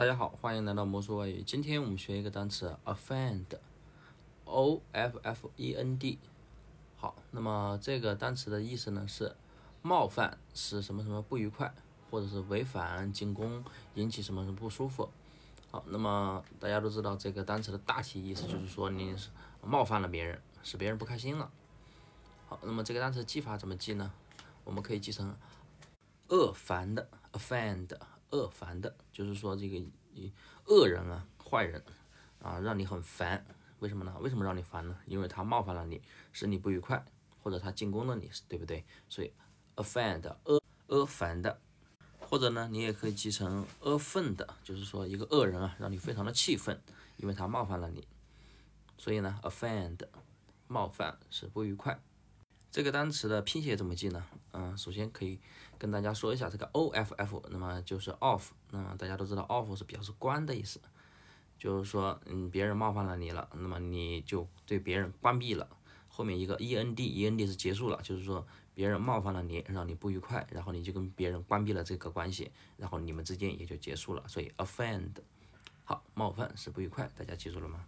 大家好，欢迎来到魔术外语。今天我们学一个单词 offend，o f f e n d。好，那么这个单词的意思呢是冒犯，使什么什么不愉快，或者是违反、进攻，引起什么什么不舒服。好，那么大家都知道这个单词的大体意思就是说你冒犯了别人，使别人不开心了。好，那么这个单词记法怎么记呢？我们可以记成恶烦的 offend。恶烦的，就是说这个恶人啊，坏人啊，让你很烦。为什么呢？为什么让你烦呢？因为他冒犯了你，使你不愉快，或者他进攻了你，对不对？所以 offend 恶恶烦的，或者呢，你也可以记成恶愤的，就是说一个恶人啊，让你非常的气愤，因为他冒犯了你。所以呢，offend 冒犯是不愉快。这个单词的拼写怎么记呢？首先可以跟大家说一下这个 O F F，那么就是 off，那么大家都知道 off 是表示关的意思，就是说，嗯，别人冒犯了你了，那么你就对别人关闭了。后面一个 E N D，E N D 是结束了，就是说别人冒犯了你，让你不愉快，然后你就跟别人关闭了这个关系，然后你们之间也就结束了。所以 offend，好，冒犯是不愉快，大家记住了吗？